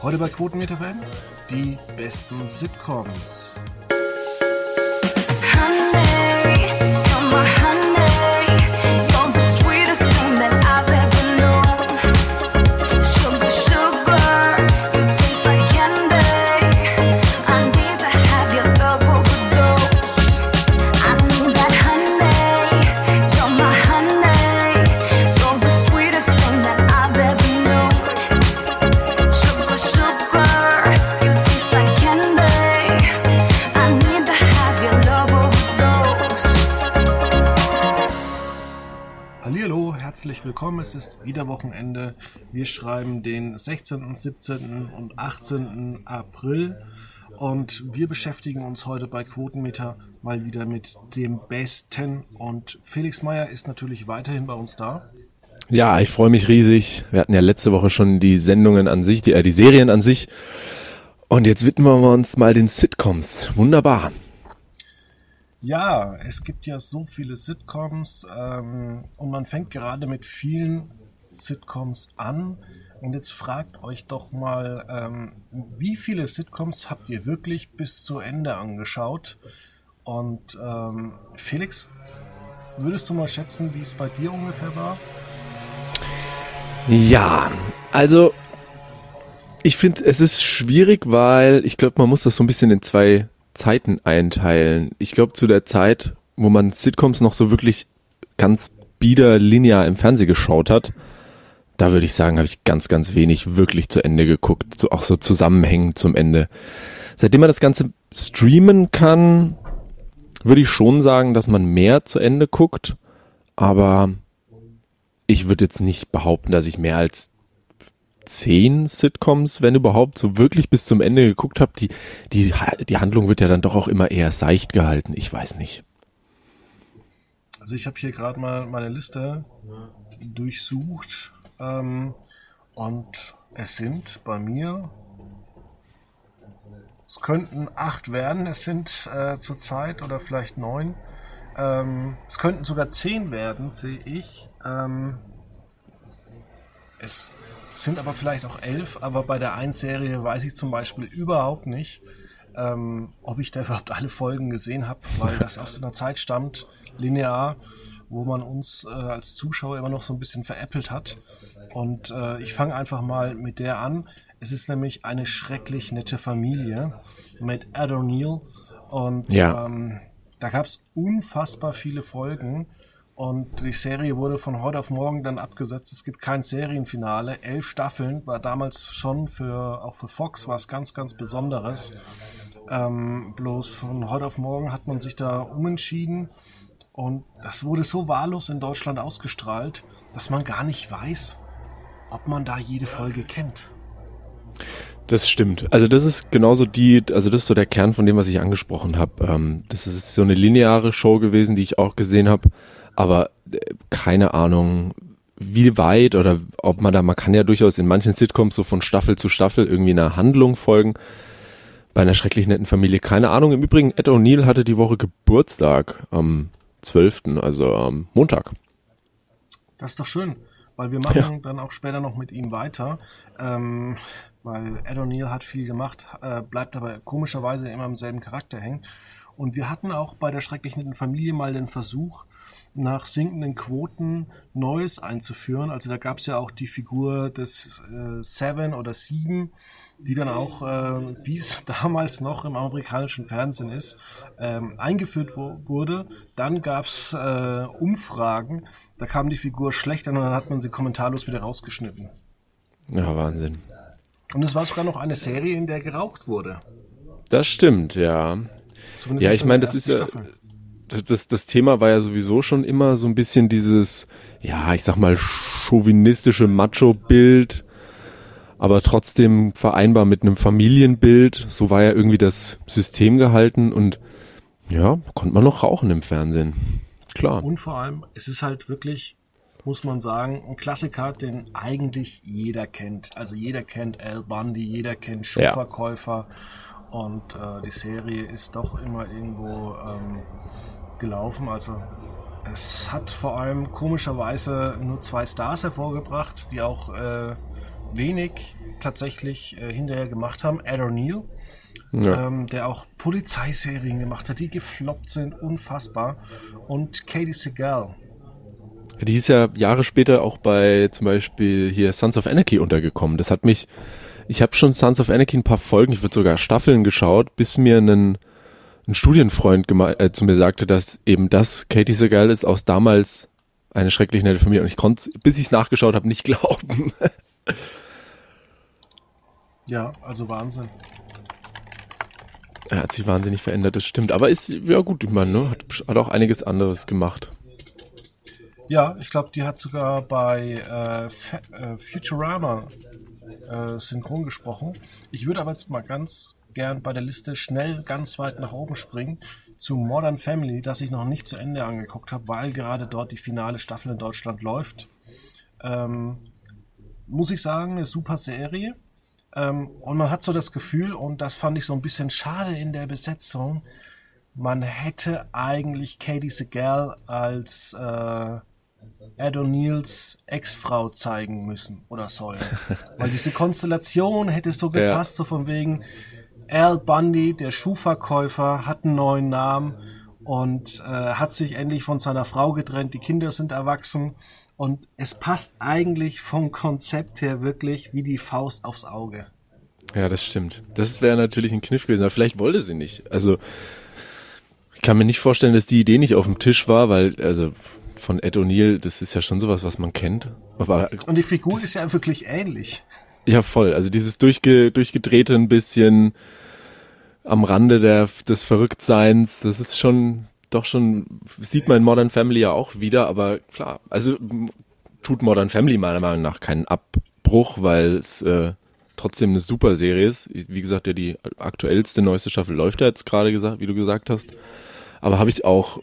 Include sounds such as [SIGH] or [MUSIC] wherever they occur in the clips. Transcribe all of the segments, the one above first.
Heute bei Quotenmeter FM die besten Sitcoms. Willkommen. Es ist wieder Wochenende. Wir schreiben den 16., 17. und 18. April und wir beschäftigen uns heute bei Quotenmeter mal wieder mit dem Besten und Felix Meyer ist natürlich weiterhin bei uns da. Ja, ich freue mich riesig. Wir hatten ja letzte Woche schon die Sendungen an sich, die, äh, die Serien an sich. Und jetzt widmen wir uns mal den Sitcoms. Wunderbar. Ja, es gibt ja so viele Sitcoms ähm, und man fängt gerade mit vielen Sitcoms an. Und jetzt fragt euch doch mal, ähm, wie viele Sitcoms habt ihr wirklich bis zu Ende angeschaut? Und ähm, Felix, würdest du mal schätzen, wie es bei dir ungefähr war? Ja, also ich finde, es ist schwierig, weil ich glaube, man muss das so ein bisschen in zwei Zeiten einteilen. Ich glaube, zu der Zeit, wo man Sitcoms noch so wirklich ganz bieder linear im Fernsehen geschaut hat, da würde ich sagen, habe ich ganz, ganz wenig wirklich zu Ende geguckt, so auch so zusammenhängend zum Ende. Seitdem man das Ganze streamen kann, würde ich schon sagen, dass man mehr zu Ende guckt, aber ich würde jetzt nicht behaupten, dass ich mehr als zehn Sitcoms, wenn überhaupt, so wirklich bis zum Ende geguckt habe, die, die, die Handlung wird ja dann doch auch immer eher seicht gehalten. Ich weiß nicht. Also ich habe hier gerade mal meine Liste durchsucht ähm, und es sind bei mir, es könnten acht werden, es sind äh, zurzeit oder vielleicht neun. Ähm, es könnten sogar zehn werden, sehe ich. Ähm, es sind aber vielleicht auch elf, aber bei der 1-Serie weiß ich zum Beispiel überhaupt nicht, ähm, ob ich da [LAUGHS] überhaupt alle Folgen gesehen habe, weil das aus einer Zeit stammt, linear, wo man uns äh, als Zuschauer immer noch so ein bisschen veräppelt hat. Und äh, ich fange einfach mal mit der an. Es ist nämlich eine schrecklich nette Familie mit Ed O'Neill. Und ja. ähm, da gab es unfassbar viele Folgen. Und die Serie wurde von heute auf morgen dann abgesetzt. Es gibt kein Serienfinale. Elf Staffeln war damals schon für, auch für Fox was ganz, ganz Besonderes. Ähm, bloß von heute auf morgen hat man sich da umentschieden. Und das wurde so wahllos in Deutschland ausgestrahlt, dass man gar nicht weiß, ob man da jede Folge kennt. Das stimmt. Also das ist genauso die, also das ist so der Kern von dem, was ich angesprochen habe. Ähm, das ist so eine lineare Show gewesen, die ich auch gesehen habe aber äh, keine Ahnung, wie weit oder ob man da, man kann ja durchaus in manchen Sitcoms so von Staffel zu Staffel irgendwie einer Handlung folgen. Bei einer schrecklich netten Familie, keine Ahnung. Im Übrigen, Ed O'Neill hatte die Woche Geburtstag am 12., also am Montag. Das ist doch schön, weil wir machen ja. dann auch später noch mit ihm weiter. Ähm, weil Ed O'Neill hat viel gemacht, äh, bleibt aber komischerweise immer im selben Charakter hängen. Und wir hatten auch bei der schrecklich netten Familie mal den Versuch, nach sinkenden Quoten Neues einzuführen. Also da gab es ja auch die Figur des äh, Seven oder Sieben, die dann auch, äh, wie es [LAUGHS] damals noch im amerikanischen Fernsehen ist, ähm, eingeführt wurde. Dann gab es äh, Umfragen, da kam die Figur schlecht an und dann hat man sie kommentarlos wieder rausgeschnitten. Ja, Wahnsinn. Und es war sogar noch eine Serie, in der geraucht wurde. Das stimmt, ja. Zumindest ja, ich meine, das ist ja, das, das Thema war ja sowieso schon immer so ein bisschen dieses, ja, ich sag mal, chauvinistische Macho-Bild, aber trotzdem vereinbar mit einem Familienbild. So war ja irgendwie das System gehalten und ja, konnte man noch rauchen im Fernsehen. Klar. Und vor allem, es ist halt wirklich, muss man sagen, ein Klassiker, den eigentlich jeder kennt. Also jeder kennt Al Bundy, jeder kennt Schuhverkäufer. Ja. Und äh, die Serie ist doch immer irgendwo ähm, gelaufen. Also es hat vor allem komischerweise nur zwei Stars hervorgebracht, die auch äh, wenig tatsächlich äh, hinterher gemacht haben. Ed O'Neill, Ja. ähm, der auch Polizeiserien gemacht hat, die gefloppt sind, unfassbar. Und Katie Segal. Die ist ja Jahre später auch bei zum Beispiel hier Sons of Anarchy untergekommen. Das hat mich, ich habe schon Sons of Anarchy ein paar Folgen, ich würde sogar Staffeln geschaut, bis mir ein, ein Studienfreund äh, zu mir sagte, dass eben das Katie Segal ist aus damals eine schrecklich nette Familie. Und ich konnte, bis ich es nachgeschaut habe, nicht [LAUGHS] glauben. Ja, also Wahnsinn. er hat sich wahnsinnig verändert, das stimmt. Aber ist, ja gut, ich meine, ne, hat, hat auch einiges anderes gemacht. Ja, ich glaube, die hat sogar bei äh, äh, Futurama äh, synchron gesprochen. Ich würde aber jetzt mal ganz gern bei der Liste schnell ganz weit nach oben springen zu Modern Family, das ich noch nicht zu Ende angeguckt habe, weil gerade dort die finale Staffel in Deutschland läuft. Ähm, muss ich sagen, eine super Serie. Ähm, und man hat so das Gefühl, und das fand ich so ein bisschen schade in der Besetzung, man hätte eigentlich Katie Segal als äh, Ed O'Neills Ex-Frau zeigen müssen oder sollen. Weil diese Konstellation hätte so Ja. gepasst, so von wegen Al Bundy, der Schuhverkäufer, hat einen neuen Namen und äh, hat sich endlich von seiner Frau getrennt. Die Kinder sind erwachsen und es passt eigentlich vom Konzept her wirklich wie die Faust aufs Auge. Ja, das stimmt. Das wäre natürlich ein Kniff gewesen, aber vielleicht wollte sie nicht. Also, ich kann mir nicht vorstellen, dass die Idee nicht auf dem Tisch war, weil, also, von Ed O'Neill, das ist ja schon sowas, was man kennt. Aber, Und die Figur ist ja wirklich ähnlich. ja, voll. Also, dieses durchge, durchgedrehte ein bisschen am Rande der, des Verrücktseins, das ist schon, doch schon, sieht man in Modern Family ja auch wieder, aber klar, also, tut Modern Family meiner Meinung nach keinen Abbruch, weil es, äh, trotzdem eine super Serie ist. Wie gesagt, ja, die aktuellste, neueste Staffel läuft ja jetzt gerade gesagt, wie du gesagt hast. Aber habe ich auch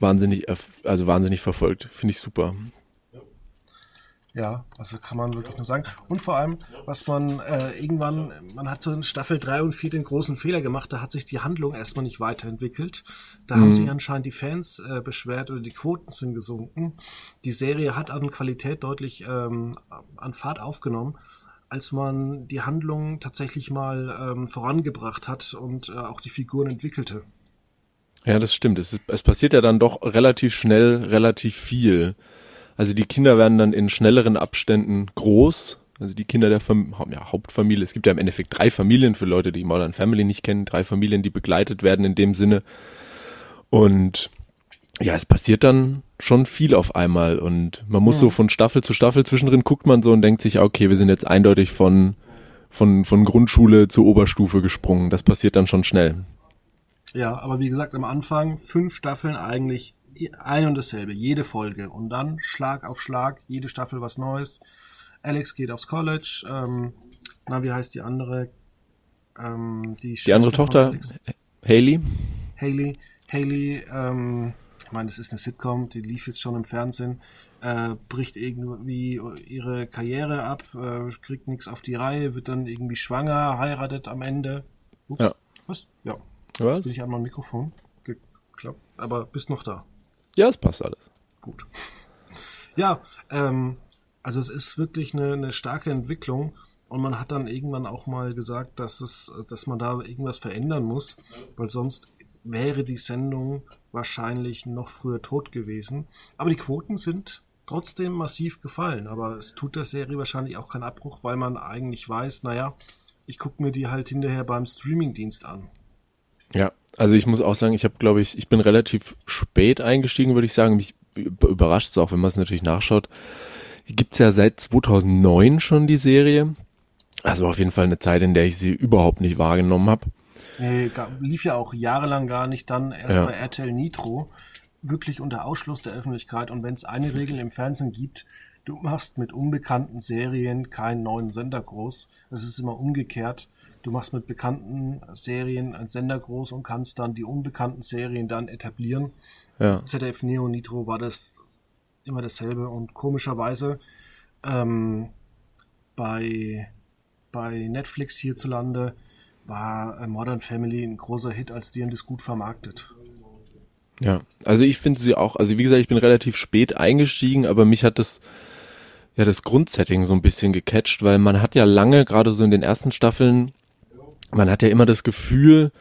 wahnsinnig, also wahnsinnig verfolgt. Finde ich super. Ja, also kann man wirklich nur sagen. Und vor allem, was man äh, irgendwann, man hat so in Staffel 3 und 4 den großen Fehler gemacht, da hat sich die Handlung erstmal nicht weiterentwickelt. Da haben sich anscheinend die Fans äh, beschwert oder die Quoten sind gesunken. Die Serie hat an Qualität deutlich ähm, an Fahrt aufgenommen, als man die Handlung tatsächlich mal ähm, vorangebracht hat und äh, auch die Figuren entwickelte. Ja, das stimmt. Es, ist, es passiert ja dann doch relativ schnell, relativ viel. Also die Kinder werden dann in schnelleren Abständen groß. Also die Kinder der Fam ja, Hauptfamilie. Es gibt ja im Endeffekt drei Familien für Leute, die Modern Family nicht kennen. Drei Familien, die begleitet werden in dem Sinne. Und ja, es passiert dann schon viel auf einmal. Und man muss so von Staffel zu Staffel zwischendrin guckt man so und denkt sich, okay, wir sind jetzt eindeutig von, von, von Grundschule zur Oberstufe gesprungen. Das passiert dann schon schnell. Ja, aber wie gesagt, am Anfang fünf Staffeln eigentlich ein und dasselbe, jede Folge. Und dann Schlag auf Schlag, jede Staffel was Neues. Alex geht aufs College. Ähm, na, wie heißt die andere? Ähm, die, Die andere Tochter, Haley, Haley. Haley, ähm, ich meine, das ist eine Sitcom, die lief jetzt schon im Fernsehen, äh, bricht irgendwie ihre Karriere ab, äh, kriegt nichts auf die Reihe, wird dann irgendwie schwanger, heiratet am Ende. Ups, Ja. was? Ja. Was? Jetzt bin ich an mein Mikrofon geklappt, aber bist noch da. Ja, es passt alles. Gut. Ja, ähm, also es ist wirklich eine, eine starke Entwicklung und man hat dann irgendwann auch mal gesagt, dass es, dass man da irgendwas verändern muss, weil sonst wäre die Sendung wahrscheinlich noch früher tot gewesen. Aber die Quoten sind trotzdem massiv gefallen, aber es tut der Serie wahrscheinlich auch keinen Abbruch, weil man eigentlich weiß, naja, ich gucke mir die halt hinterher beim Streamingdienst an. Ja, also ich muss auch sagen, ich habe, glaube ich, ich bin relativ spät eingestiegen, würde ich sagen. Mich überrascht es auch, wenn man es natürlich nachschaut. Die gibt's ja seit 2009 schon, die Serie. Also auf jeden Fall eine Zeit, in der ich sie überhaupt nicht wahrgenommen habe. Nee, lief ja auch jahrelang gar nicht, dann erst Ja. bei RTL Nitro, wirklich unter Ausschluss der Öffentlichkeit. Und wenn es eine Regel im Fernsehen gibt, du machst mit unbekannten Serien keinen neuen Sender groß. Es ist immer umgekehrt. Du machst mit bekannten Serien einen Sender groß und kannst dann die unbekannten Serien dann etablieren. Ja, ZDF Neo Nitro war das immer dasselbe und komischerweise ähm, bei, bei Netflix hierzulande war äh, Modern Family ein großer Hit, als die haben das gut vermarktet. ja. Also ich finde sie auch, also wie gesagt, ich bin relativ spät eingestiegen, aber mich hat das, ja das Grundsetting so ein bisschen gecatcht, weil man hat ja lange, gerade so in den ersten Staffeln, man hat ja immer das Gefühl,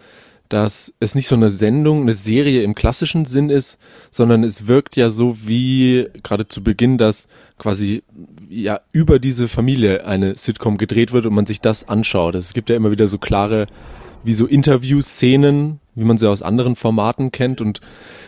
dass es nicht so eine Sendung, eine Serie im klassischen Sinn ist, sondern es wirkt ja so wie gerade zu Beginn, dass quasi ja über diese Familie eine Sitcom gedreht wird und man sich das anschaut. Es gibt ja immer wieder so klare, wie so Interview-Szenen, wie man sie aus anderen Formaten kennt und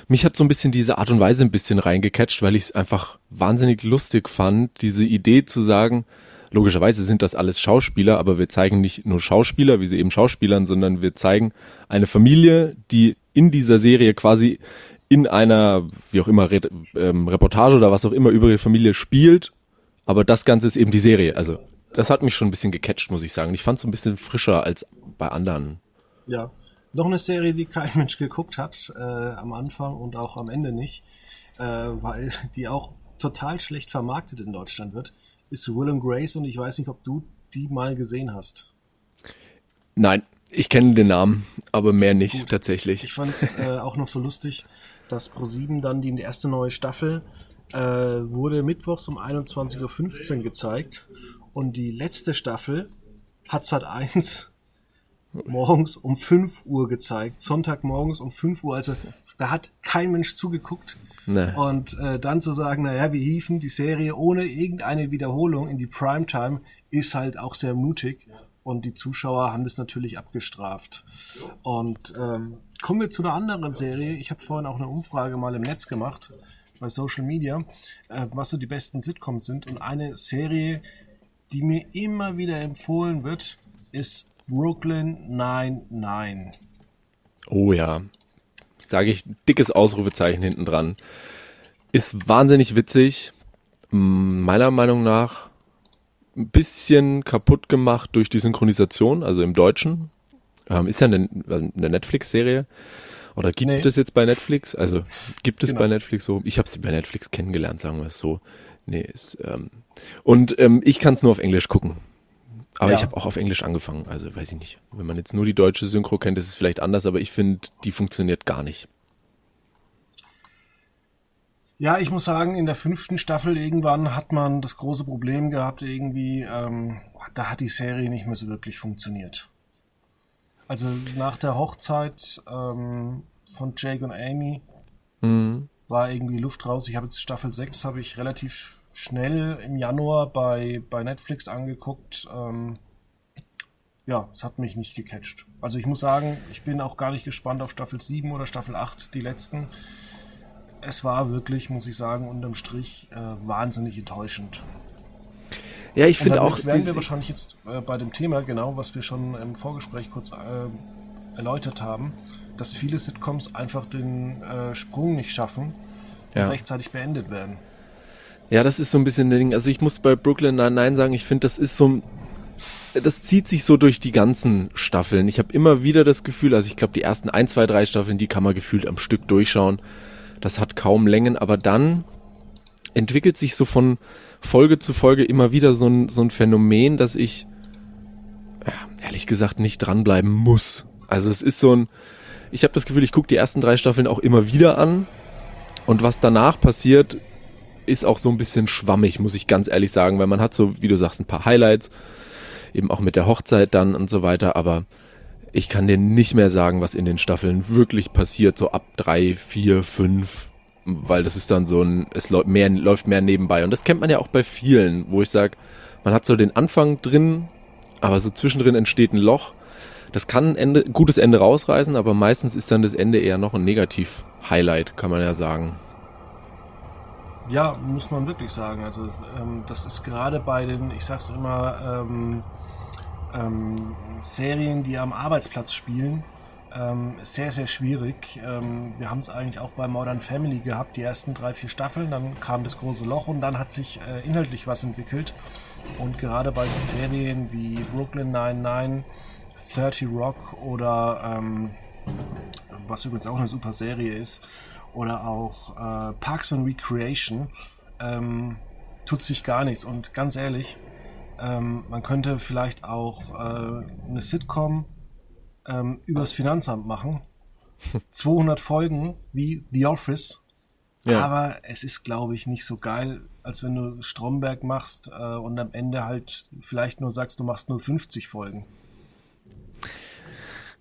mich hat so ein bisschen diese Art und Weise ein bisschen reingecatcht, weil ich es einfach wahnsinnig lustig fand, diese Idee zu sagen, Logischerweise sind das alles Schauspieler, aber wir zeigen nicht nur Schauspieler, wie sie eben Schauspielern, sondern wir zeigen eine Familie, die in dieser Serie quasi in einer, wie auch immer, Re ähm, Reportage oder was auch immer über ihre Familie spielt. Aber das Ganze ist eben die Serie. Also das hat mich schon ein bisschen gecatcht, muss ich sagen. Ich fand es ein bisschen frischer als bei anderen. Ja, noch eine Serie, die kein Mensch geguckt hat, äh, am Anfang und auch am Ende nicht, äh, weil die auch total schlecht vermarktet in Deutschland wird, ist Will and Grace und ich weiß nicht, ob du die mal gesehen hast. Nein, ich kenne den Namen, aber mehr nicht Gut. tatsächlich. Ich fand es äh, auch noch so lustig, dass Pro7 dann die erste neue Staffel äh, wurde mittwochs um 21.15 Uhr gezeigt und die letzte Staffel hat Sat 1 morgens um 5 Uhr gezeigt, Sonntagmorgens um 5 Uhr, also da hat kein Mensch zugeguckt. Nee. Und äh, dann zu sagen, naja, wir hieven die Serie ohne irgendeine Wiederholung in die Primetime, ist halt auch sehr mutig. Und die Zuschauer haben das natürlich abgestraft. Und ähm, kommen wir zu einer anderen Serie. Ich habe vorhin auch eine Umfrage mal im Netz gemacht, bei Social Media, äh, was so die besten Sitcoms sind. Und eine Serie, die mir immer wieder empfohlen wird, ist Brooklyn 99. Oh ja, sage ich dickes Ausrufezeichen hinten dran. Ist wahnsinnig witzig. Meiner Meinung nach ein bisschen kaputt gemacht durch die Synchronisation, also im Deutschen. Ähm, ist ja eine, eine Netflix-Serie. Oder gibt nee. es jetzt bei Netflix? Also gibt es genau. bei Netflix so? Ich habe sie bei Netflix kennengelernt, sagen wir es so. Nee, ist, ähm, und ähm, ich kann es nur auf Englisch gucken. Aber ja. ich habe auch auf Englisch angefangen, also weiß ich nicht. Wenn man jetzt nur die deutsche Synchro kennt, ist es vielleicht anders, aber ich finde, die funktioniert gar nicht. Ja, ich muss sagen, in der fünften Staffel irgendwann hat man das große Problem gehabt, irgendwie, ähm, da hat die Serie nicht mehr so wirklich funktioniert. Also nach der Hochzeit ähm, von Jake und Amy mhm. war irgendwie Luft raus. Ich habe jetzt Staffel 6 habe ich relativ schnell im Januar bei, bei Netflix angeguckt. Ähm, ja, es hat mich nicht gecatcht. Also ich muss sagen, ich bin auch gar nicht gespannt auf Staffel 7 oder Staffel 8, die letzten. Es war wirklich, muss ich sagen, unterm Strich äh, wahnsinnig enttäuschend. Ja, ich finde auch. werden wir wahrscheinlich jetzt äh, bei dem Thema, genau, was wir schon im Vorgespräch kurz äh, erläutert haben, dass viele Sitcoms einfach den äh, Sprung nicht schaffen und rechtzeitig beendet werden. Ja, das ist so ein bisschen der Ding. Also ich muss bei Brooklyn Nine-Nine sagen, ich finde, das ist so das zieht sich so durch die ganzen Staffeln. Ich habe immer wieder das Gefühl, also ich glaube, die ersten ein, zwei, drei Staffeln, die kann man gefühlt am Stück durchschauen. Das hat kaum Längen, aber dann entwickelt sich so von Folge zu Folge immer wieder so ein, so ein Phänomen, dass ich ja, ehrlich gesagt nicht dranbleiben muss. Also es ist so ein, ich habe das Gefühl, ich gucke die ersten drei Staffeln auch immer wieder an und was danach passiert, ist auch so ein bisschen schwammig, muss ich ganz ehrlich sagen, weil man hat so, wie du sagst, ein paar Highlights, eben auch mit der Hochzeit dann und so weiter, aber ich kann dir nicht mehr sagen, was in den Staffeln wirklich passiert, so ab drei, vier, fünf, weil das ist dann so ein, es läuft mehr, läuft mehr nebenbei. Und das kennt man ja auch bei vielen, wo ich sage, man hat so den Anfang drin, aber so zwischendrin entsteht ein Loch. Das kann ein Ende, gutes Ende rausreißen, aber meistens ist dann das Ende eher noch ein Negativ-Highlight, kann man ja sagen. Ja, muss man wirklich sagen. Also ähm, das ist gerade bei den, ich sag's immer, ähm, ähm, Serien, die am Arbeitsplatz spielen, ähm, sehr, sehr schwierig. Ähm, wir haben es eigentlich auch bei Modern Family gehabt, die ersten drei, vier Staffeln, dann kam das große Loch und dann hat sich äh, inhaltlich was entwickelt. Und gerade bei so Serien wie Brooklyn 99, 30 Rock oder ähm, was übrigens auch eine super Serie ist, oder auch äh, Parks and Recreation, ähm, tut sich gar nichts. Und ganz ehrlich, ähm, man könnte vielleicht auch äh, eine Sitcom ähm, übers Finanzamt machen. [LAUGHS] 200 Folgen wie The Office Ja. Aber es ist, glaube ich, nicht so geil, als wenn du Stromberg machst äh, und am Ende halt vielleicht nur sagst, du machst nur 50 Folgen.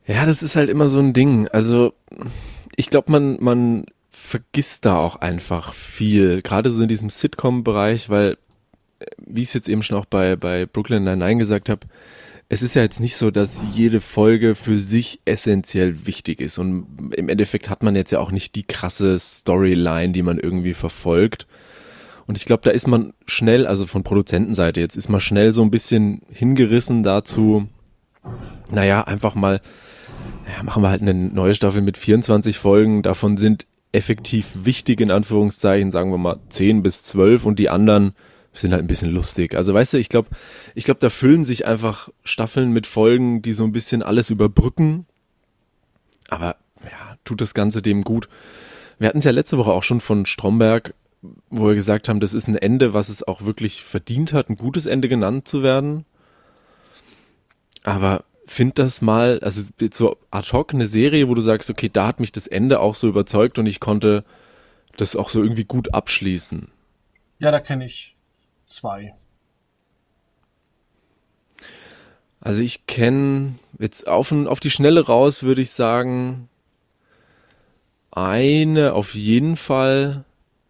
Ja, das ist halt immer so ein Ding. Also ich glaube, man, man vergisst da auch einfach viel, gerade so in diesem Sitcom-Bereich, weil, äh, wie ich es jetzt eben schon auch bei, bei Brooklyn Nine-Nine gesagt habe, es ist ja jetzt nicht so, dass jede Folge für sich essentiell wichtig ist. Und im Endeffekt hat man jetzt ja auch nicht die krasse Storyline, die man irgendwie verfolgt. Und ich glaube, da ist man schnell, also von Produzentenseite jetzt, ist man schnell so ein bisschen hingerissen dazu, naja, einfach mal, naja, machen wir halt eine neue Staffel mit 24 Folgen. Davon sind effektiv wichtig, in Anführungszeichen, sagen wir mal 10 bis 12 und die anderen sind halt ein bisschen lustig. Also weißt du, ich glaube, ich glaube, da füllen sich einfach Staffeln mit Folgen, die so ein bisschen alles überbrücken. Aber ja, tut das Ganze dem gut. Wir hatten es ja letzte Woche auch schon von Stromberg, wo wir gesagt haben, das ist ein Ende, was es auch wirklich verdient hat, ein gutes Ende genannt zu werden. Aber find das mal, also so ad hoc eine Serie, wo du sagst, okay, da hat mich das Ende auch so überzeugt und ich konnte das auch so irgendwie gut abschließen. Ja, da kenne ich zwei. Also ich kenne jetzt auf, auf die Schnelle raus, würde ich sagen, eine auf jeden Fall,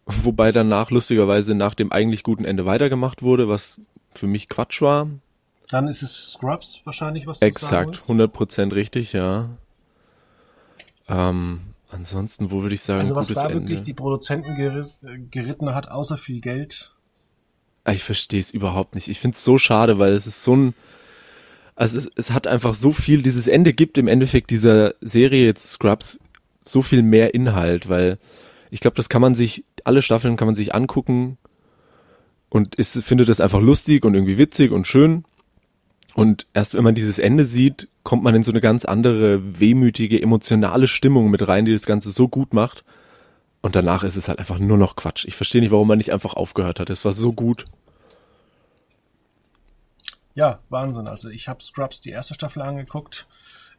wobei danach lustigerweise nach dem eigentlich guten Ende weitergemacht wurde, was für mich Quatsch war. Dann ist es Scrubs wahrscheinlich, was du Exakt, sagen 100% richtig, ja. Ähm, ansonsten, wo würde ich sagen, also was da Ende. wirklich die Produzenten geritten hat, außer viel Geld, Ah, ich verstehe es überhaupt nicht. Ich finde es so schade, weil es ist so ein, also es, es hat einfach so viel, dieses Ende gibt im Endeffekt dieser Serie jetzt Scrubs so viel mehr Inhalt, weil ich glaube, das kann man sich, alle Staffeln kann man sich angucken und ist, findet das einfach lustig und irgendwie witzig und schön. Und erst wenn man dieses Ende sieht, kommt man in so eine ganz andere, wehmütige, emotionale Stimmung mit rein, die das Ganze so gut macht. Und danach ist es halt einfach nur noch Quatsch. Ich verstehe nicht, warum man nicht einfach aufgehört hat. Es war so gut. Ja, Wahnsinn. Also ich habe Scrubs die erste Staffel angeguckt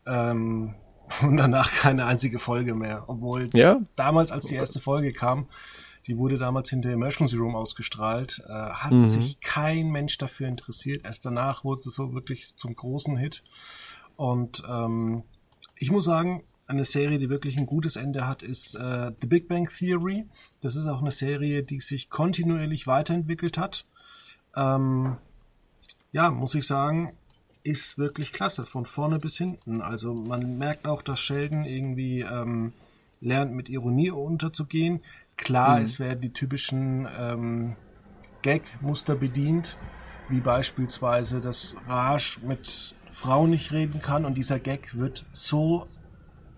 ähm, [LAUGHS] und danach keine einzige Folge mehr. Obwohl ja? damals, als die erste Folge kam, die wurde damals hinter Emergency Room ausgestrahlt, äh, hat mhm. sich kein Mensch dafür interessiert. Erst danach wurde es so wirklich zum großen Hit. Und ähm, ich muss sagen, eine Serie, die wirklich ein gutes Ende hat, ist äh, The Big Bang Theory. Das ist auch eine Serie, die sich kontinuierlich weiterentwickelt hat. Ähm, ja, muss ich sagen, ist wirklich klasse, von vorne bis hinten. Also man merkt auch, dass Sheldon irgendwie ähm, lernt, mit Ironie unterzugehen. Klar, mhm. es werden die typischen ähm, Gag-Muster bedient, wie beispielsweise, dass Raj mit Frauen nicht reden kann und dieser Gag wird so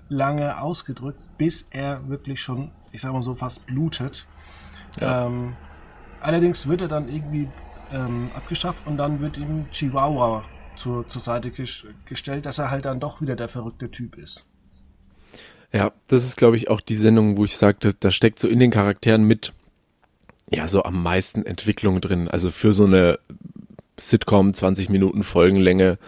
lange ausgedrückt, bis er wirklich schon, ich sag mal so, fast blutet. Ja. Ähm, allerdings wird er dann irgendwie ähm, abgeschafft und dann wird ihm Chihuahua zur, zur Seite gestellt, dass er halt dann doch wieder der verrückte Typ ist. Ja, das ist, glaube ich, auch die Sendung, wo ich sagte, da steckt so in den Charakteren mit, ja, so am meisten Entwicklung drin. Also für so eine Sitcom, 20 Minuten Folgenlänge,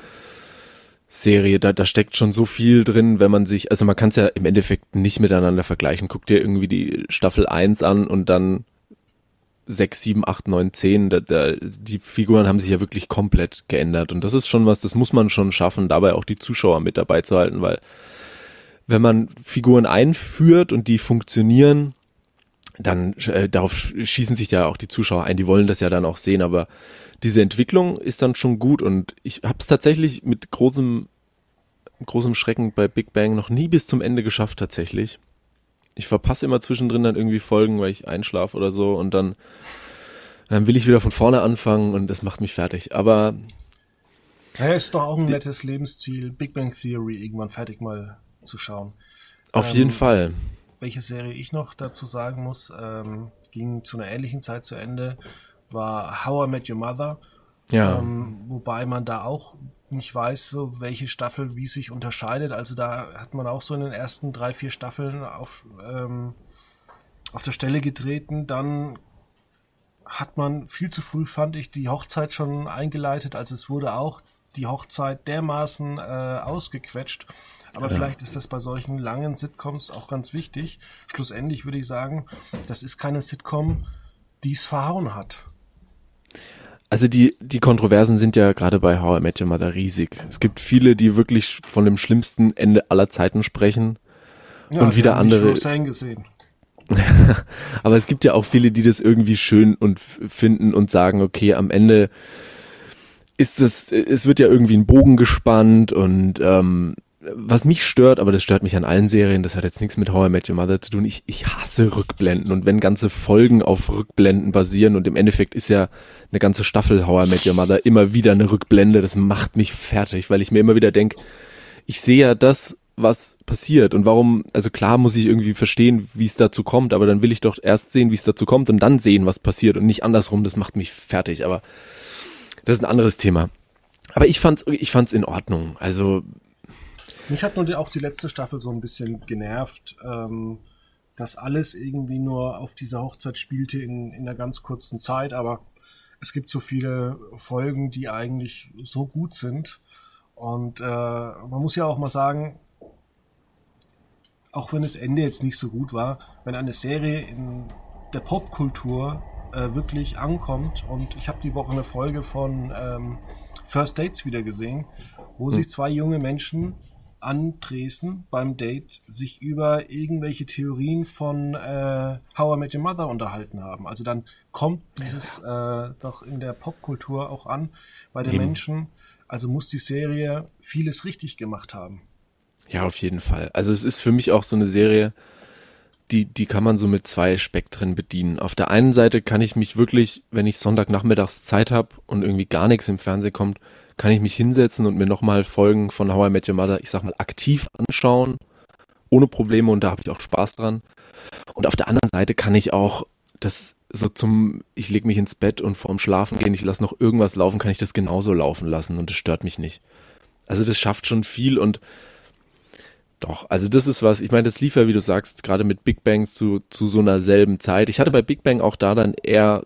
Serie, da, da steckt schon so viel drin, wenn man sich, also man kann es ja im Endeffekt nicht miteinander vergleichen. Guck dir irgendwie die Staffel 1 an und dann 6, 7, 8, 9, 10, da, da, die Figuren haben sich ja wirklich komplett geändert und das ist schon was, das muss man schon schaffen, dabei auch die Zuschauer mit dabei zu halten, weil wenn man Figuren einführt und die funktionieren, dann äh, darauf schießen sich ja auch die Zuschauer ein, die wollen das ja dann auch sehen, aber diese Entwicklung ist dann schon gut. Und ich habe es tatsächlich mit großem großem Schrecken bei Big Bang noch nie bis zum Ende geschafft tatsächlich. Ich verpasse immer zwischendrin dann irgendwie Folgen, weil ich einschlafe oder so. Und dann dann will ich wieder von vorne anfangen. Und das macht mich fertig. Aber ja, ist doch auch ein nettes Lebensziel, Big Bang Theory irgendwann fertig mal zu schauen. Auf ähm, jeden Fall. Welche Serie ich noch dazu sagen muss, ähm, ging zu einer ähnlichen Zeit zu Ende war How I Met Your Mother. Ja. Ähm, wobei man da auch nicht weiß, so welche Staffel wie sich unterscheidet. Also da hat man auch so in den ersten drei, vier Staffeln auf, ähm, auf der Stelle getreten. Dann hat man viel zu früh, fand ich, die Hochzeit schon eingeleitet. Also es wurde auch die Hochzeit dermaßen äh, ausgequetscht. Aber ja. vielleicht ist das bei solchen langen Sitcoms auch ganz wichtig. Schlussendlich würde ich sagen, das ist keine Sitcom, die es verhauen hat. Also die, die Kontroversen sind ja gerade bei How I Met Your Mother riesig. Es gibt viele, die wirklich von dem schlimmsten Ende aller Zeiten sprechen. Ja, und wieder andere. gesehen. [LAUGHS] Aber es gibt ja auch viele, die das irgendwie schön und finden und sagen, okay, am Ende ist es, es wird ja irgendwie ein Bogen gespannt und ähm, was mich stört, aber das stört mich an allen Serien, das hat jetzt nichts mit How I Met Your Mother zu tun. Ich, ich hasse Rückblenden und wenn ganze Folgen auf Rückblenden basieren und im Endeffekt ist ja eine ganze Staffel How I Met Your Mother immer wieder eine Rückblende, das macht mich fertig, weil ich mir immer wieder denke, ich sehe ja das, was passiert und warum, also klar muss ich irgendwie verstehen, wie es dazu kommt, aber dann will ich doch erst sehen, wie es dazu kommt und dann sehen, was passiert und nicht andersrum, das macht mich fertig, aber das ist ein anderes Thema. Aber ich fand's, ich fand's in Ordnung. Also mich hat nur auch die letzte Staffel so ein bisschen genervt, ähm, dass alles irgendwie nur auf dieser Hochzeit spielte in, in einer ganz kurzen Zeit, aber es gibt so viele Folgen, die eigentlich so gut sind. Und äh, man muss ja auch mal sagen, auch wenn das Ende jetzt nicht so gut war, wenn eine Serie in der Popkultur äh, wirklich ankommt und ich habe die Woche eine Folge von ähm, First Dates wieder gesehen, wo hm. sich zwei junge Menschen an Dresden beim Date sich über irgendwelche Theorien von äh, How I Met Your Mother unterhalten haben. Also dann kommt dieses äh, doch in der Popkultur auch an bei den Eben. Menschen. Also muss die Serie vieles richtig gemacht haben. Ja, auf jeden Fall. Also es ist für mich auch so eine Serie, die, die kann man so mit zwei Spektren bedienen. Auf der einen Seite kann ich mich wirklich, wenn ich Sonntagnachmittags Zeit habe und irgendwie gar nichts im Fernsehen kommt, kann ich mich hinsetzen und mir nochmal Folgen von How I Met Your Mother, ich sag mal, aktiv anschauen, ohne Probleme und da habe ich auch Spaß dran. Und auf der anderen Seite kann ich auch das so zum, ich leg mich ins Bett und vorm Schlafen gehen, ich lasse noch irgendwas laufen, kann ich das genauso laufen lassen und es stört mich nicht. Also das schafft schon viel und doch, also das ist was, ich meine, das lief ja, wie du sagst, gerade mit Big Bang zu, zu so einer selben Zeit. Ich hatte bei Big Bang auch da dann eher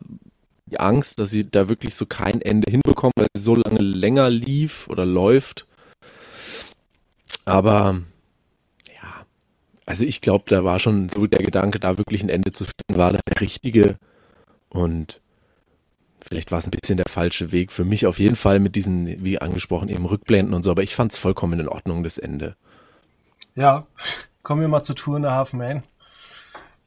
die Angst, dass sie da wirklich so kein Ende hinbekommen, weil sie so lange länger lief oder läuft. Aber ja, also ich glaube, da war schon so der Gedanke, da wirklich ein Ende zu finden, war der richtige. Und vielleicht war es ein bisschen der falsche Weg. Für mich auf jeden Fall mit diesen, wie angesprochen, eben Rückblenden und so, aber ich fand es vollkommen in Ordnung, das Ende. Ja, kommen wir mal zu Tour in the Half Man.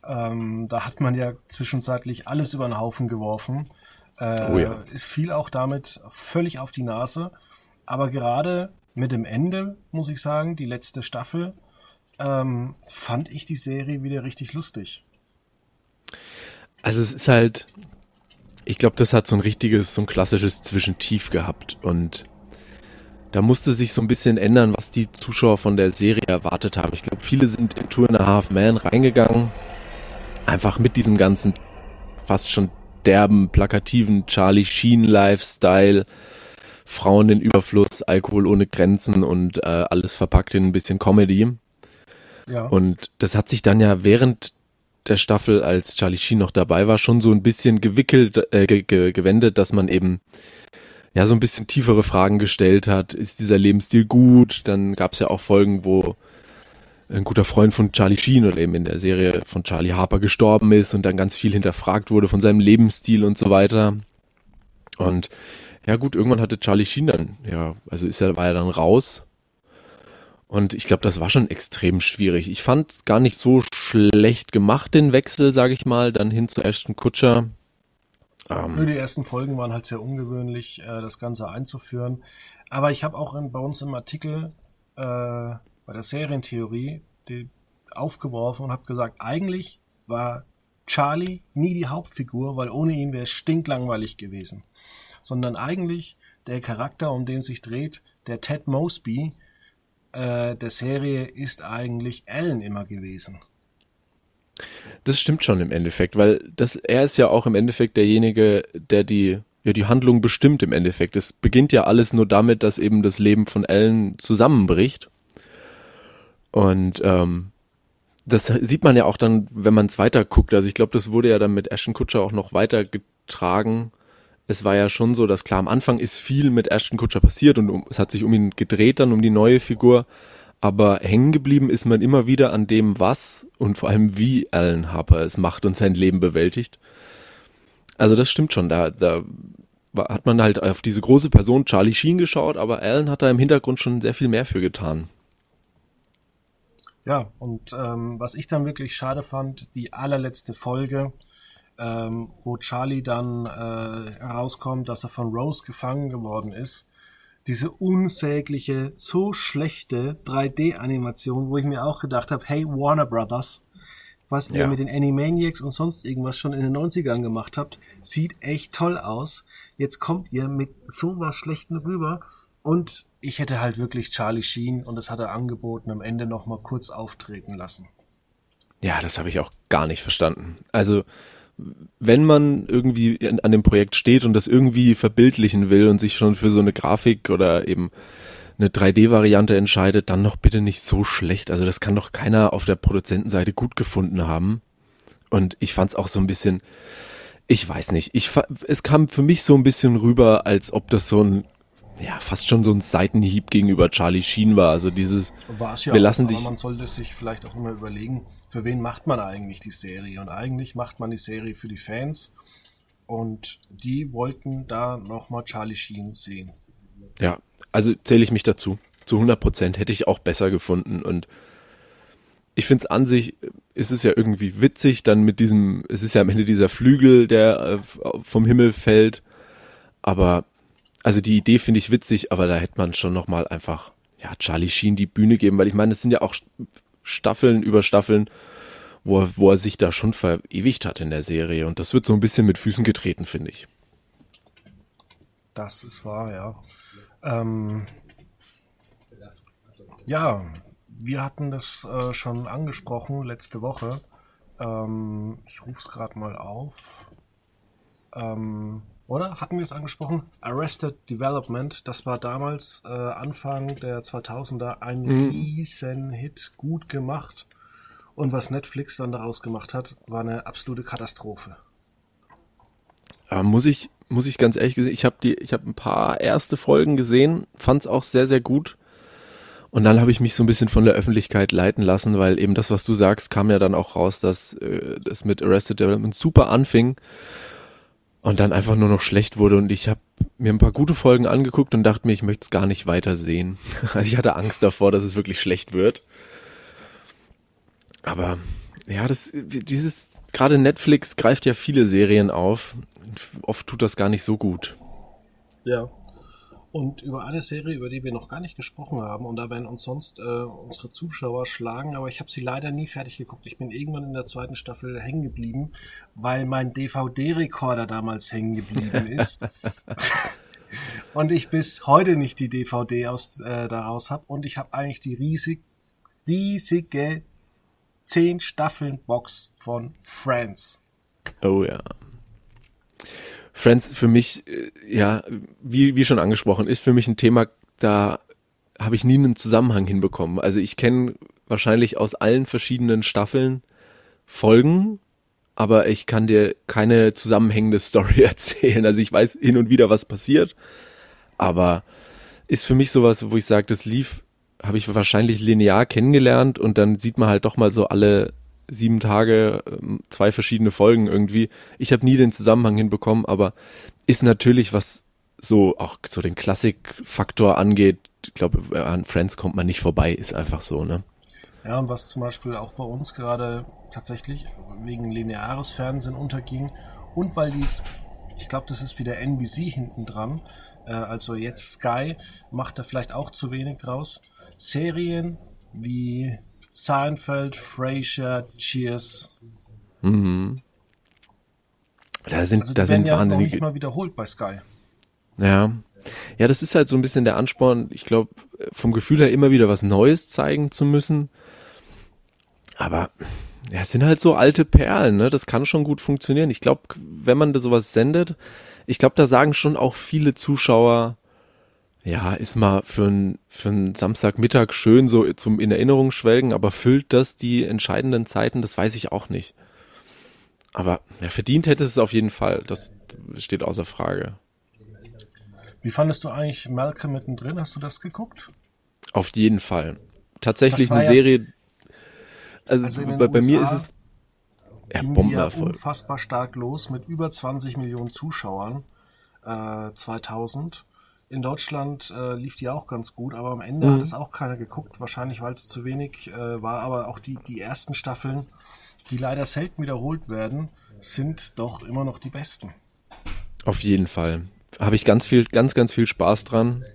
Ähm, da hat man ja zwischenzeitlich alles über den Haufen geworfen. Äh, oh ja. Es fiel auch damit völlig auf die Nase. Aber gerade mit dem Ende, muss ich sagen, die letzte Staffel, ähm, fand ich die Serie wieder richtig lustig. Also es ist halt, ich glaube, das hat so ein richtiges, so ein klassisches Zwischentief gehabt und da musste sich so ein bisschen ändern, was die Zuschauer von der Serie erwartet haben. Ich glaube, viele sind in Tour in a Half Man reingegangen einfach mit diesem ganzen fast schon derben, plakativen Charlie Sheen Lifestyle, Frauen in Überfluss, Alkohol ohne Grenzen und äh, alles verpackt in ein bisschen Comedy. Ja. Und das hat sich dann ja während der Staffel, als Charlie Sheen noch dabei war, schon so ein bisschen gewickelt, äh, ge ge gewendet, dass man eben ja so ein bisschen tiefere Fragen gestellt hat. Ist dieser Lebensstil gut? Dann gab es ja auch Folgen, wo ein guter Freund von Charlie Sheen oder eben in der Serie von Charlie Harper gestorben ist und dann ganz viel hinterfragt wurde von seinem Lebensstil und so weiter. Und ja gut, irgendwann hatte Charlie Sheen dann, ja, also ist er, war er dann raus. Und ich glaube, das war schon extrem schwierig. Ich fand es gar nicht so schlecht gemacht, den Wechsel, sage ich mal, dann hin zu Ashton Kutscher. Ähm, die ersten Folgen waren halt sehr ungewöhnlich, äh, das Ganze einzuführen. Aber ich habe auch in, bei uns im Artikel äh, bei der Serientheorie aufgeworfen und habe gesagt, eigentlich war Charlie nie die Hauptfigur, weil ohne ihn wäre es stinklangweilig gewesen. Sondern eigentlich der Charakter, um den sich dreht, der Ted Mosby äh, der Serie, ist eigentlich Alan immer gewesen. Das stimmt schon im Endeffekt, weil das, er ist ja auch im Endeffekt derjenige, der die, ja, die Handlung bestimmt im Endeffekt. Es beginnt ja alles nur damit, dass eben das Leben von Alan zusammenbricht und ähm, das sieht man ja auch dann, wenn man es weiter guckt. Also ich glaube, das wurde ja dann mit Ashton Kutscher auch noch weiter getragen. Es war ja schon so, dass klar am Anfang ist viel mit Ashton Kutscher passiert und um, es hat sich um ihn gedreht dann um die neue Figur. aber hängen geblieben ist man immer wieder an dem, was und vor allem wie Alan Harper es macht und sein Leben bewältigt. Also das stimmt schon, da, da hat man halt auf diese große Person Charlie Sheen geschaut, aber Alan hat da im Hintergrund schon sehr viel mehr für getan. Ja, und ähm, was ich dann wirklich schade fand, die allerletzte Folge, ähm, wo Charlie dann äh, herauskommt, dass er von Rose gefangen geworden ist. Diese unsägliche, so schlechte 3D-Animation, wo ich mir auch gedacht habe, hey Warner Brothers, was ja. ihr mit den Animaniacs und sonst irgendwas schon in den 90ern gemacht habt, sieht echt toll aus. Jetzt kommt ihr mit sowas Schlechten rüber und ich hätte halt wirklich Charlie Sheen und das hat er angeboten, am Ende nochmal kurz auftreten lassen. Ja, das habe ich auch gar nicht verstanden. Also, wenn man irgendwie an dem Projekt steht und das irgendwie verbildlichen will und sich schon für so eine Grafik oder eben eine 3D-Variante entscheidet, dann noch bitte nicht so schlecht. Also das kann doch keiner auf der Produzentenseite gut gefunden haben. Und ich fand es auch so ein bisschen, ich weiß nicht, ich, es kam für mich so ein bisschen rüber, als ob das so ein, ja, fast schon so ein Seitenhieb gegenüber Charlie Sheen war. Also dieses, War's ja wir lassen auch, dich. man sollte sich vielleicht auch immer überlegen, für wen macht man eigentlich die Serie? Und eigentlich macht man die Serie für die Fans. Und die wollten da nochmal Charlie Sheen sehen. Ja, also zähle ich mich dazu. Zu 100 Prozent hätte ich auch besser gefunden und ich finde es an sich, ist es ja irgendwie witzig, dann mit diesem, es ist ja am Ende dieser Flügel, der äh, vom Himmel fällt, aber also die Idee finde ich witzig, aber da hätte man schon nochmal einfach, ja, Charlie Sheen die Bühne geben, weil ich meine, es sind ja auch Staffeln über Staffeln, wo er, wo er sich da schon verewigt hat in der Serie und das wird so ein bisschen mit Füßen getreten, finde ich. Das ist wahr, ja. Ähm, ja, wir hatten das äh, schon angesprochen letzte Woche. Ähm, ich rufe es gerade mal auf. Ähm, oder? Hatten wir es angesprochen? Arrested Development, das war damals äh, Anfang der 2000er ein mhm. riesen Hit, gut gemacht. Und was Netflix dann daraus gemacht hat, war eine absolute Katastrophe. Äh, muss ich muss ich ganz ehrlich gesehen, ich habe die, ich habe ein paar erste Folgen gesehen, fand es auch sehr, sehr gut. Und dann habe ich mich so ein bisschen von der Öffentlichkeit leiten lassen, weil eben das, was du sagst, kam ja dann auch raus, dass äh, das mit Arrested Development super anfing und dann einfach nur noch schlecht wurde. Und ich habe mir ein paar gute Folgen angeguckt und dachte mir, ich möchte es gar nicht weiter sehen. [LAUGHS] Also ich hatte Angst davor, dass es wirklich schlecht wird. Aber ja, das, dieses, gerade Netflix greift ja viele Serien auf oft tut das gar nicht so gut. Ja. Und über eine Serie, über die wir noch gar nicht gesprochen haben, und da werden uns sonst äh, unsere Zuschauer schlagen, aber ich habe sie leider nie fertig geguckt. Ich bin irgendwann in der zweiten Staffel hängen geblieben, weil mein DVD-Rekorder damals hängen geblieben [LAUGHS] ist. und ich bis heute nicht die DVD aus, äh, daraus habe. Und ich habe eigentlich die riesig, riesige 10 Staffeln Box von Friends. Oh ja. Friends für mich, äh, ja, wie, wie schon angesprochen, ist für mich ein Thema, da habe ich nie einen Zusammenhang hinbekommen. Also ich kenne wahrscheinlich aus allen verschiedenen Staffeln Folgen, aber ich kann dir keine zusammenhängende [LAUGHS] Story erzählen. Also ich weiß hin und wieder, was passiert, aber ist für mich sowas, wo ich sage, das lief, habe ich wahrscheinlich linear kennengelernt und dann sieht man halt doch mal so alle sieben Tage, ähm, zwei verschiedene Folgen irgendwie. Ich habe nie den Zusammenhang hinbekommen, aber ist natürlich, was so auch so den Klassikfaktor angeht, ich glaube, an Friends kommt man nicht vorbei, ist einfach so, ne? Ja, und was zum Beispiel auch bei uns gerade tatsächlich wegen lineares Fernsehen unterging und weil dies, ich glaube, das ist wieder NBC hinten dran, äh, also jetzt Sky, macht da vielleicht auch zu wenig draus. Serien wie Seinfeld, Frasier, Cheers. Mhm. Da sind, also da sind ja wahnsinnige. nicht mal wiederholt bei Sky. Ja. Ja, das ist halt so ein bisschen der Ansporn, ich glaube, vom Gefühl her immer wieder was Neues zeigen zu müssen. Aber ja, es sind halt so alte Perlen, ne? Das kann schon gut funktionieren. Ich glaube, wenn man da sowas sendet, ich glaube, da sagen schon auch viele Zuschauer, ja, ist mal für einen für einen Samstagmittag schön so zum in Erinnerung schwelgen, aber füllt das die entscheidenden Zeiten, das weiß ich auch nicht. Aber ja, verdient hätte es auf jeden Fall, das steht außer Frage. Wie fandest du eigentlich Malcolm mittendrin? Hast du das geguckt? Auf jeden Fall. tatsächlich eine ja, Serie. Also, also bei, bei mir ist es ja, Bombenerfolg. unfassbar stark los mit über 20 Millionen Zuschauern äh, 2000. In Deutschland äh, lief die auch ganz gut, aber am Ende mhm. hat es auch keiner geguckt, wahrscheinlich weil es zu wenig äh, war. Aber auch die, die ersten Staffeln, die leider selten wiederholt werden, sind doch immer noch die besten. Auf jeden Fall. Habe ich ganz viel, ganz, ganz viel Spaß dran.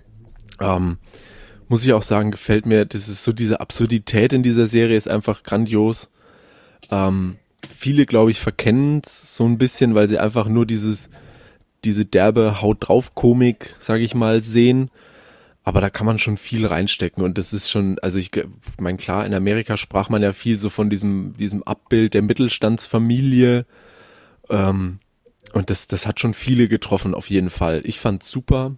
Ähm, muss ich auch sagen, gefällt mir, das ist so diese Absurdität in dieser Serie ist einfach grandios. Ähm, viele, glaube ich, verkennen es so ein bisschen, weil sie einfach nur dieses, diese derbe Haut drauf Komik, sage ich mal, sehen. Aber da kann man schon viel reinstecken und das ist schon, also ich meine klar, in Amerika sprach man ja viel so von diesem diesem Abbild der Mittelstandsfamilie ähm, und das das hat schon viele getroffen auf jeden Fall. Ich fand's super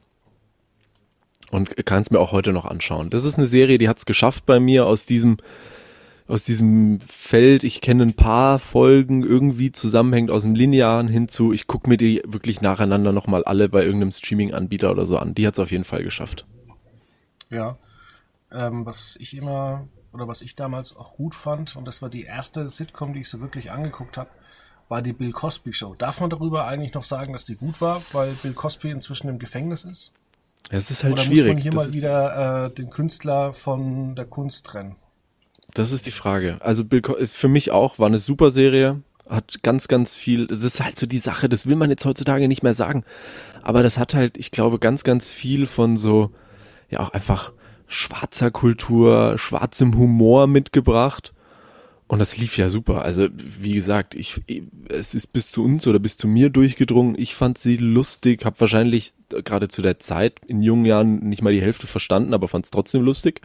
und kann es mir auch heute noch anschauen. Das ist eine Serie, die hat es geschafft bei mir aus diesem aus diesem Feld, ich kenne ein paar Folgen irgendwie zusammenhängend aus dem Linearen hinzu, ich gucke mir die wirklich nacheinander nochmal alle bei irgendeinem Streaming-Anbieter oder so an. Die hat es auf jeden Fall geschafft. Ja. Ähm, was ich immer, oder was ich damals auch gut fand, und das war die erste Sitcom, die ich so wirklich angeguckt habe, war die Bill Cosby Show. Darf man darüber eigentlich noch sagen, dass die gut war, weil Bill Cosby inzwischen im Gefängnis ist? Es ist halt Oder schwierig. Muss man hier das mal wieder äh, den Künstler von der Kunst trennen? Das ist die Frage. Also Bill für mich auch war eine super Serie, hat ganz ganz viel. Das ist halt so die Sache. Das will man jetzt heutzutage nicht mehr sagen, aber das hat halt, ich glaube, ganz ganz viel von so ja auch einfach schwarzer Kultur, schwarzem Humor mitgebracht. Und das lief ja super. Also, wie gesagt, ich, es ist bis zu uns oder bis zu mir durchgedrungen. Ich fand sie lustig, habe wahrscheinlich gerade zu der Zeit in jungen Jahren nicht mal die Hälfte verstanden, aber fand es trotzdem lustig.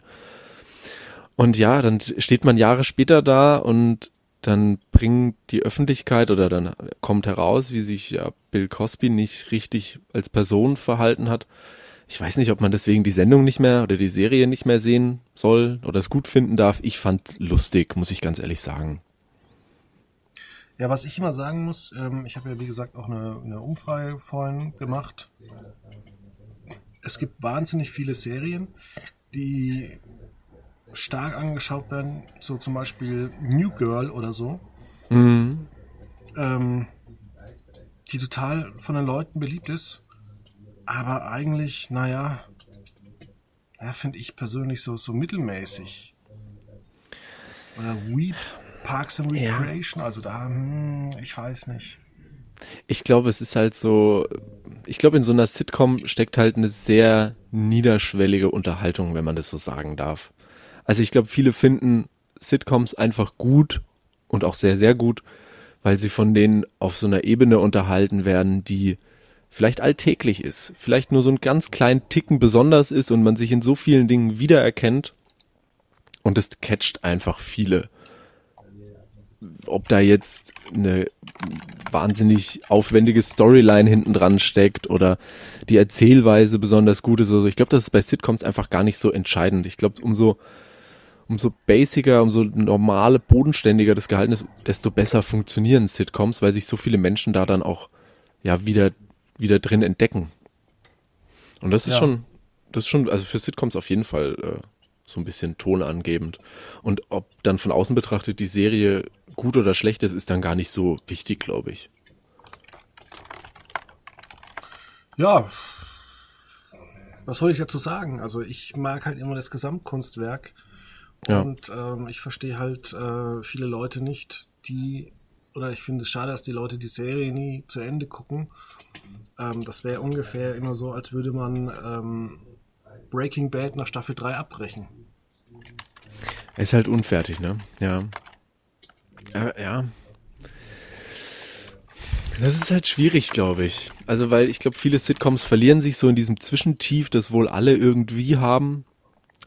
Und ja, dann steht man Jahre später da und dann bringt die Öffentlichkeit oder dann kommt heraus, wie sich ja Bill Cosby nicht richtig als Person verhalten hat. Ich weiß nicht, ob man deswegen die Sendung nicht mehr oder die Serie nicht mehr sehen soll oder es gut finden darf. Ich fand lustig, muss ich ganz ehrlich sagen. Ja, was ich immer sagen muss, ähm, ich habe ja wie gesagt auch eine, eine Umfrage vorhin gemacht. Es gibt wahnsinnig viele Serien, die stark angeschaut werden, so zum Beispiel New Girl oder so, mhm. ähm, die total von den Leuten beliebt ist, aber eigentlich, naja, ja, finde ich persönlich so, so mittelmäßig. Oder Weep Parks and Recreation, ja. also da, hm, ich weiß nicht. Ich glaube, es ist halt so, ich glaube, in so einer Sitcom steckt halt eine sehr niederschwellige Unterhaltung, wenn man das so sagen darf. Also ich glaube, viele finden Sitcoms einfach gut und auch sehr, sehr gut, weil sie von denen auf so einer Ebene unterhalten werden, die vielleicht alltäglich ist, vielleicht nur so einen ganz kleinen Ticken besonders ist und man sich in so vielen Dingen wiedererkennt. Und es catcht einfach viele. Ob da jetzt eine wahnsinnig aufwendige Storyline hinten dran steckt oder die Erzählweise besonders gut ist oder so. Ich glaube, das ist bei Sitcoms einfach gar nicht so entscheidend. Ich glaube, umso umso basicer, umso normale, bodenständiger das gehalten ist, desto besser funktionieren Sitcoms, weil sich so viele Menschen da dann auch ja wieder wieder drin entdecken. Und das ist ja. schon, das ist schon, also für Sitcoms auf jeden Fall äh, so ein bisschen tonangebend. Und ob dann von außen betrachtet die Serie gut oder schlecht ist, ist dann gar nicht so wichtig, glaube ich. Ja, was soll ich dazu sagen? Also ich mag halt immer das Gesamtkunstwerk ja. Und ähm, ich verstehe halt äh, viele Leute nicht, die, oder ich finde es schade, dass die Leute die Serie nie zu Ende gucken. Ähm, das wäre ungefähr immer so, als würde man ähm, Breaking Bad nach Staffel 3 abbrechen. Ist halt unfertig, ne? Ja. Ja, ja. Das ist halt schwierig, glaube ich. Also, weil ich glaube, viele Sitcoms verlieren sich so in diesem Zwischentief, das wohl alle irgendwie haben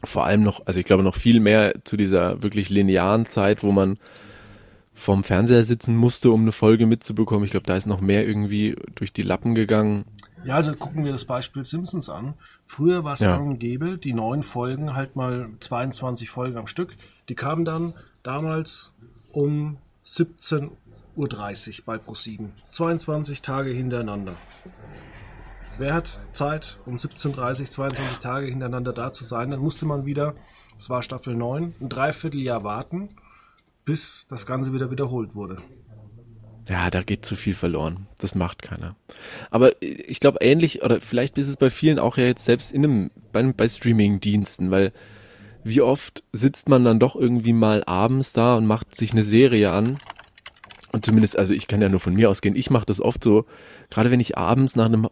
vor allem noch, also ich glaube noch viel mehr zu dieser wirklich linearen Zeit, wo man vorm Fernseher sitzen musste, um eine Folge mitzubekommen. Ich glaube, da ist noch mehr irgendwie durch die Lappen gegangen. Ja, also gucken wir das Beispiel Simpsons an. Früher war es ja. gang und gäbe, die neuen Folgen, halt mal 22 Folgen am Stück, die kamen dann damals um 17.30 Uhr bei Pro7. 22 Tage hintereinander. Wer hat Zeit, um 17.30 22 Tage hintereinander da zu sein? Dann musste man wieder, das war Staffel 9, ein Dreivierteljahr warten, bis das Ganze wieder wiederholt wurde. Ja, da geht zu viel verloren. Das macht keiner. Aber ich glaube ähnlich, oder vielleicht ist es bei vielen auch ja jetzt selbst in einem, bei, bei Streaming-Diensten, weil wie oft sitzt man dann doch irgendwie mal abends da und macht sich eine Serie an. Und zumindest, also ich kann ja nur von mir ausgehen, ich mache das oft so, gerade wenn ich abends nach einem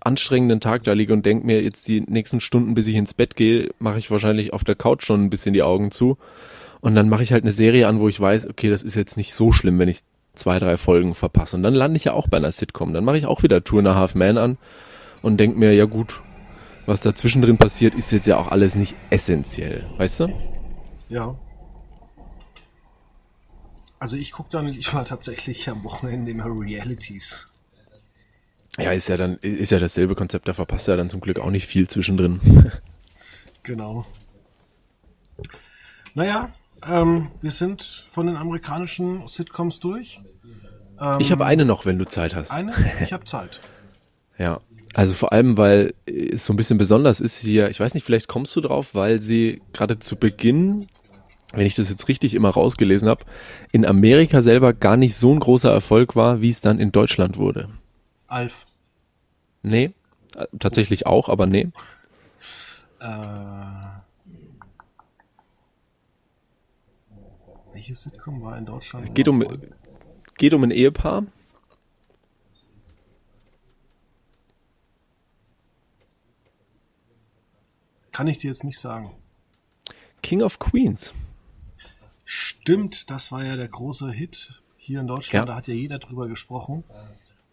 anstrengenden Tag da liege und denke mir jetzt die nächsten Stunden, bis ich ins Bett gehe, mache ich wahrscheinlich auf der Couch schon ein bisschen die Augen zu. Und dann mache ich halt eine Serie an, wo ich weiß, okay, das ist jetzt nicht so schlimm, wenn ich zwei, drei Folgen verpasse. Und dann lande ich ja auch bei einer Sitcom. Dann mache ich auch wieder Two and a Half Man an und denke mir, ja gut, was dazwischen drin passiert, ist jetzt ja auch alles nicht essentiell. Weißt du? Ja. Also ich gucke dann, ich war tatsächlich am Wochenende immer Realities. Ja, ist ja dann, ist ja dasselbe Konzept, da verpasst ja dann zum Glück auch nicht viel zwischendrin. [LAUGHS] genau. Naja, ähm, wir sind von den amerikanischen Sitcoms durch. Ähm, ich habe eine noch, wenn du Zeit hast. Eine? Ich habe Zeit. [LAUGHS] ja. Also vor allem, weil es so ein bisschen besonders ist hier, ich weiß nicht, vielleicht kommst du drauf, weil sie gerade zu Beginn, wenn ich das jetzt richtig immer rausgelesen habe, in Amerika selber gar nicht so ein großer Erfolg war, wie es dann in Deutschland wurde. Alf. Nee, tatsächlich auch, aber nee. Äh, welches Sitcom war in Deutschland? Geht um, geht um ein Ehepaar. Kann ich dir jetzt nicht sagen. King of Queens. Stimmt, das war ja der große Hit hier in Deutschland. Ja. Da hat ja jeder drüber gesprochen.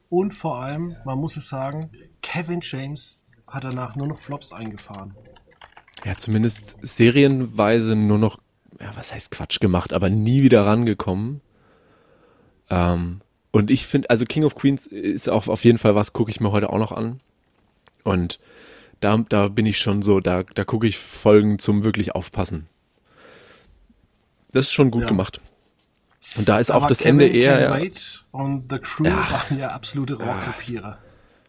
Und vor allem, man muss es sagen, Kevin James hat danach nur noch Flops eingefahren. Ja, zumindest serienweise nur noch, ja, was heißt Quatsch gemacht, aber nie wieder rangekommen. Ähm, und ich finde, also King of Queens ist auch auf jeden Fall was, gucke ich mir heute auch noch an. Und da, da bin ich schon so, da, da gucke ich Folgen zum wirklich aufpassen. Das ist schon gut ja. gemacht. Und da ist Aber auch das Kevin, Ende eher. Ja, und The Crew ja, waren ja absolute Rohrkrepierer.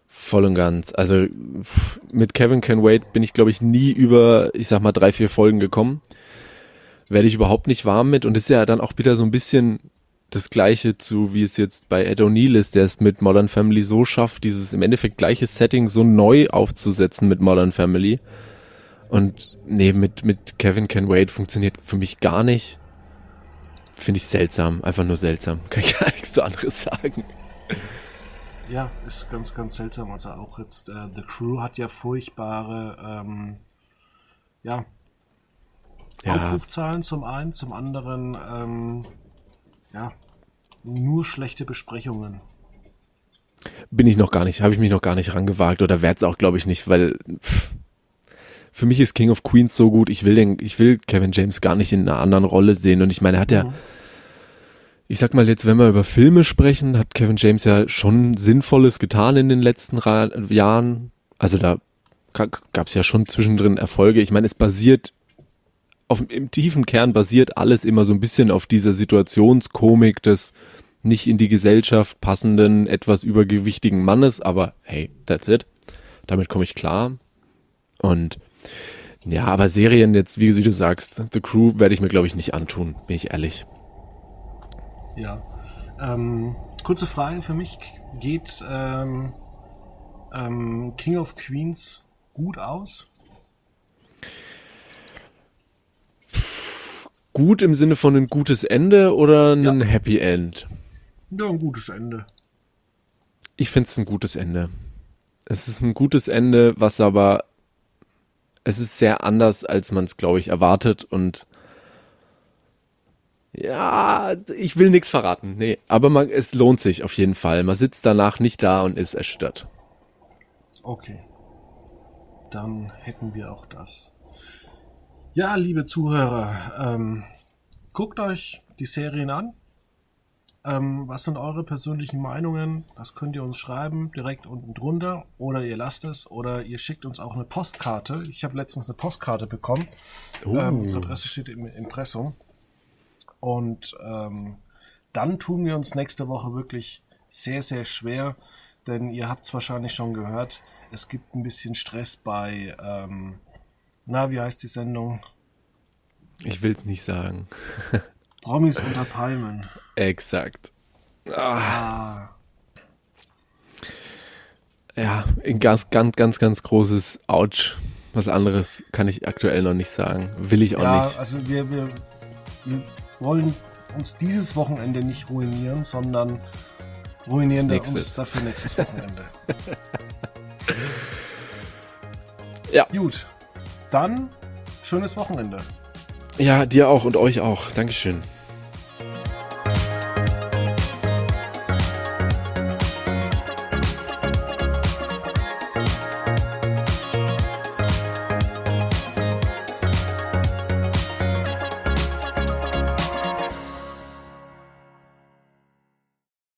Voll und ganz. Also mit Kevin Can Wait bin ich, glaube ich, nie über, ich sag mal, drei, vier Folgen gekommen. Werde ich überhaupt nicht warm mit. Und ist ja dann auch wieder so ein bisschen das gleiche zu, wie es jetzt bei Ed O'Neill ist, der es mit Modern Family so schafft, dieses im Endeffekt gleiche Setting so neu aufzusetzen mit Modern Family. Und nee, mit, mit Kevin Can Wait funktioniert für mich gar nicht. Finde ich seltsam, einfach nur seltsam. Kann ich [LAUGHS] gar nichts so anderes sagen. Ja, ist ganz, ganz seltsam. Also auch jetzt, äh, The Crew hat ja furchtbare, ähm, ja, ja, Aufrufzahlen zum einen, zum anderen, ähm, ja, nur schlechte Besprechungen. Bin ich noch gar nicht, habe ich mich noch gar nicht rangewagt oder werde es auch, glaube ich, nicht, weil pff, für mich ist King of Queens so gut, ich will den, ich will Kevin James gar nicht in einer anderen Rolle sehen. Und ich meine, er hat ja, mhm. ich sag mal jetzt, wenn wir über Filme sprechen, hat Kevin James ja schon Sinnvolles getan in den letzten Ra Jahren. Also da gab es ja schon zwischendrin Erfolge. Ich meine, es basiert auf, im tiefen Kern basiert alles immer so ein bisschen auf dieser Situationskomik des nicht in die Gesellschaft passenden, etwas übergewichtigen Mannes, aber hey, that's it. Damit komme ich klar. Und ja, aber Serien jetzt, wie, wie du sagst, The Crew werde ich mir, glaube ich, nicht antun, bin ich ehrlich. Ja. Ähm, kurze Frage für mich. Geht ähm, ähm, King of Queens gut aus? Gut im Sinne von ein gutes Ende oder ein ja. Happy End? Ja, ein gutes Ende. Ich finde es ein gutes Ende. Es ist ein gutes Ende, was aber es ist sehr anders, als man es, glaube ich, erwartet und ja, ich will nichts verraten. Nee, aber man, es lohnt sich auf jeden Fall. Man sitzt danach nicht da und ist erschüttert. Okay. Dann hätten wir auch das. Ja, liebe Zuhörer, ähm, guckt euch die Serien an. Ähm, was sind eure persönlichen Meinungen? Das könnt ihr uns schreiben, direkt unten drunter. Oder ihr lasst es. Oder ihr schickt uns auch eine Postkarte. Ich habe letztens eine Postkarte bekommen. Oh. Ähm, unsere Adresse steht im Impressum. Und ähm, dann tun wir uns nächste Woche wirklich sehr, sehr schwer. Denn ihr habt es wahrscheinlich schon gehört. Es gibt ein bisschen Stress bei, ähm, na, wie heißt die Sendung? Ich will's nicht sagen. [LAUGHS] Promis unter Palmen. Exakt. Ah, Ja, ein ganz, ganz, ganz, ganz großes Ouch. Was anderes kann ich aktuell noch nicht sagen. Will ich auch ja, nicht. also wir, wir, wir wollen uns dieses Wochenende nicht ruinieren, sondern ruinieren wir uns dafür nächstes Wochenende. [LAUGHS] Ja. Gut, dann schönes Wochenende. Ja, dir auch und euch auch. Dankeschön.